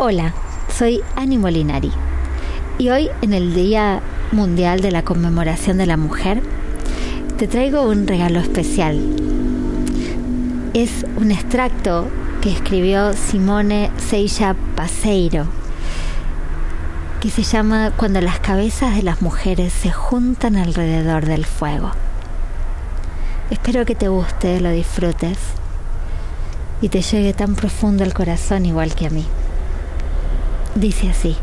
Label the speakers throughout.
Speaker 1: Hola, soy Ani Molinari y hoy en el Día Mundial de la Conmemoración de la Mujer te traigo un regalo especial. Es un extracto que escribió Simone Seilla Paseiro que se llama Cuando las cabezas de las mujeres se juntan alrededor del fuego. Espero que te guste, lo disfrutes y te llegue tan profundo al corazón igual que a mí. Dice así,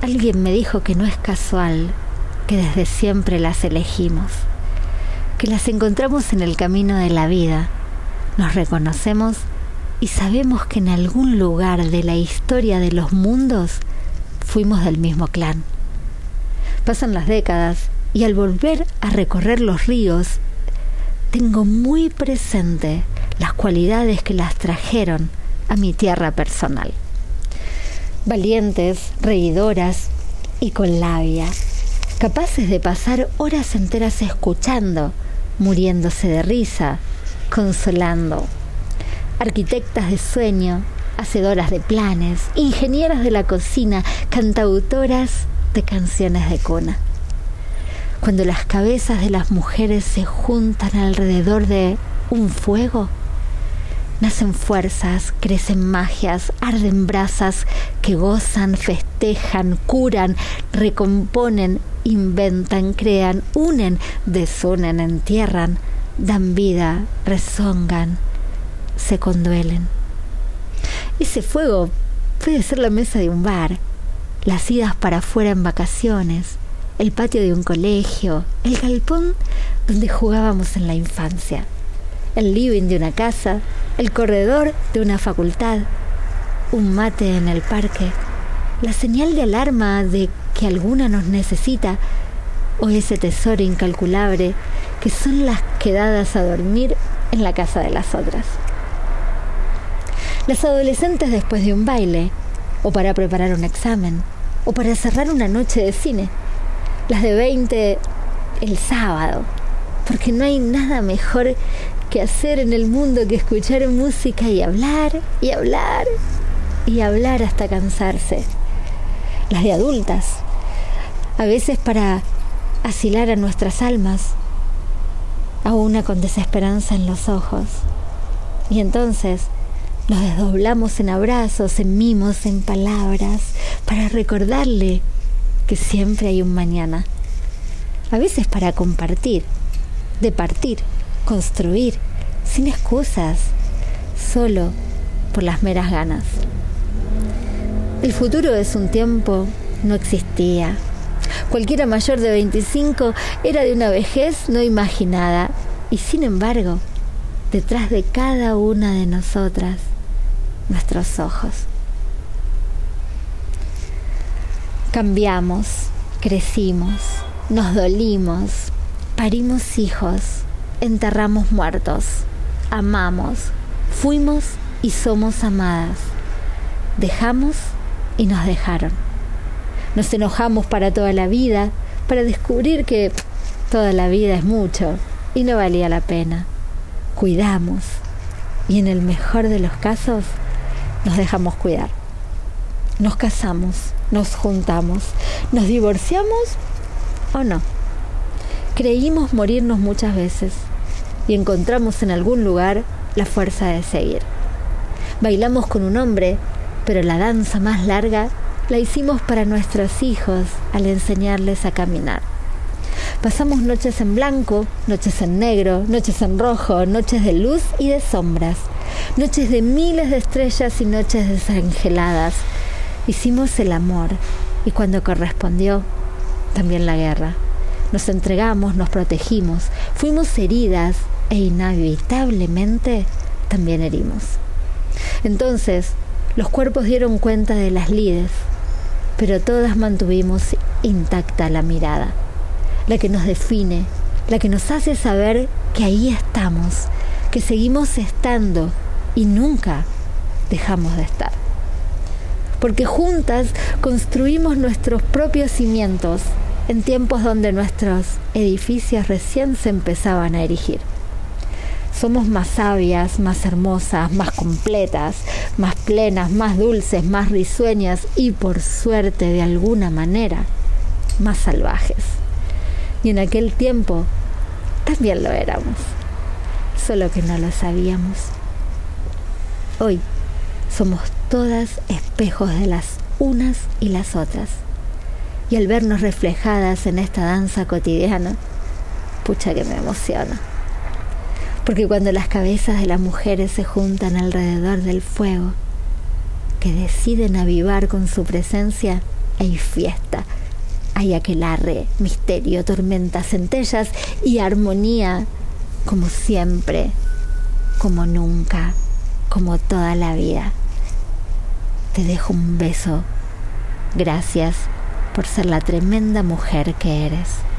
Speaker 1: alguien me dijo que no es casual que desde siempre las elegimos, que las encontramos en el camino de la vida, nos reconocemos y sabemos que en algún lugar de la historia de los mundos fuimos del mismo clan. Pasan las décadas y al volver a recorrer los ríos, tengo muy presente las cualidades que las trajeron a mi tierra personal valientes, reidoras y con labia, capaces de pasar horas enteras escuchando, muriéndose de risa, consolando. Arquitectas de sueño, hacedoras de planes, ingenieras de la cocina, cantautoras de canciones de cuna. Cuando las cabezas de las mujeres se juntan alrededor de un fuego, Nacen fuerzas, crecen magias, arden brasas que gozan, festejan, curan, recomponen, inventan, crean, unen, desunen, entierran, dan vida, rezongan, se conduelen. Ese fuego puede ser la mesa de un bar, las idas para afuera en vacaciones, el patio de un colegio, el galpón donde jugábamos en la infancia, el living de una casa, el corredor de una facultad, un mate en el parque, la señal de alarma de que alguna nos necesita o ese tesoro incalculable que son las quedadas a dormir en la casa de las otras. Las adolescentes después de un baile, o para preparar un examen, o para cerrar una noche de cine. Las de 20 el sábado, porque no hay nada mejor que hacer en el mundo que escuchar música y hablar y hablar y hablar hasta cansarse. Las de adultas, a veces para asilar a nuestras almas, a una con desesperanza en los ojos. Y entonces nos desdoblamos en abrazos, en mimos, en palabras, para recordarle que siempre hay un mañana. A veces para compartir, de partir construir, sin excusas, solo por las meras ganas. El futuro de un tiempo no existía. Cualquiera mayor de 25 era de una vejez no imaginada y sin embargo, detrás de cada una de nosotras, nuestros ojos. Cambiamos, crecimos, nos dolimos, parimos hijos, enterramos muertos, amamos, fuimos y somos amadas, dejamos y nos dejaron. Nos enojamos para toda la vida, para descubrir que toda la vida es mucho y no valía la pena. Cuidamos y en el mejor de los casos nos dejamos cuidar. Nos casamos, nos juntamos, nos divorciamos o no. Creímos morirnos muchas veces y encontramos en algún lugar la fuerza de seguir. Bailamos con un hombre, pero la danza más larga la hicimos para nuestros hijos al enseñarles a caminar. Pasamos noches en blanco, noches en negro, noches en rojo, noches de luz y de sombras, noches de miles de estrellas y noches desangeladas. Hicimos el amor y cuando correspondió, también la guerra. Nos entregamos, nos protegimos, fuimos heridas e inevitablemente también herimos. Entonces, los cuerpos dieron cuenta de las lides, pero todas mantuvimos intacta la mirada, la que nos define, la que nos hace saber que ahí estamos, que seguimos estando y nunca dejamos de estar. Porque juntas construimos nuestros propios cimientos en tiempos donde nuestros edificios recién se empezaban a erigir somos más sabias, más hermosas, más completas, más plenas, más dulces, más risueñas y por suerte de alguna manera más salvajes. Y en aquel tiempo también lo éramos, solo que no lo sabíamos. Hoy somos todas espejos de las unas y las otras. Y al vernos reflejadas en esta danza cotidiana, pucha que me emociona. Porque cuando las cabezas de las mujeres se juntan alrededor del fuego, que deciden avivar con su presencia, hay fiesta, hay aquelarre, misterio, tormentas, centellas y armonía, como siempre, como nunca, como toda la vida. Te dejo un beso. Gracias por ser la tremenda mujer que eres.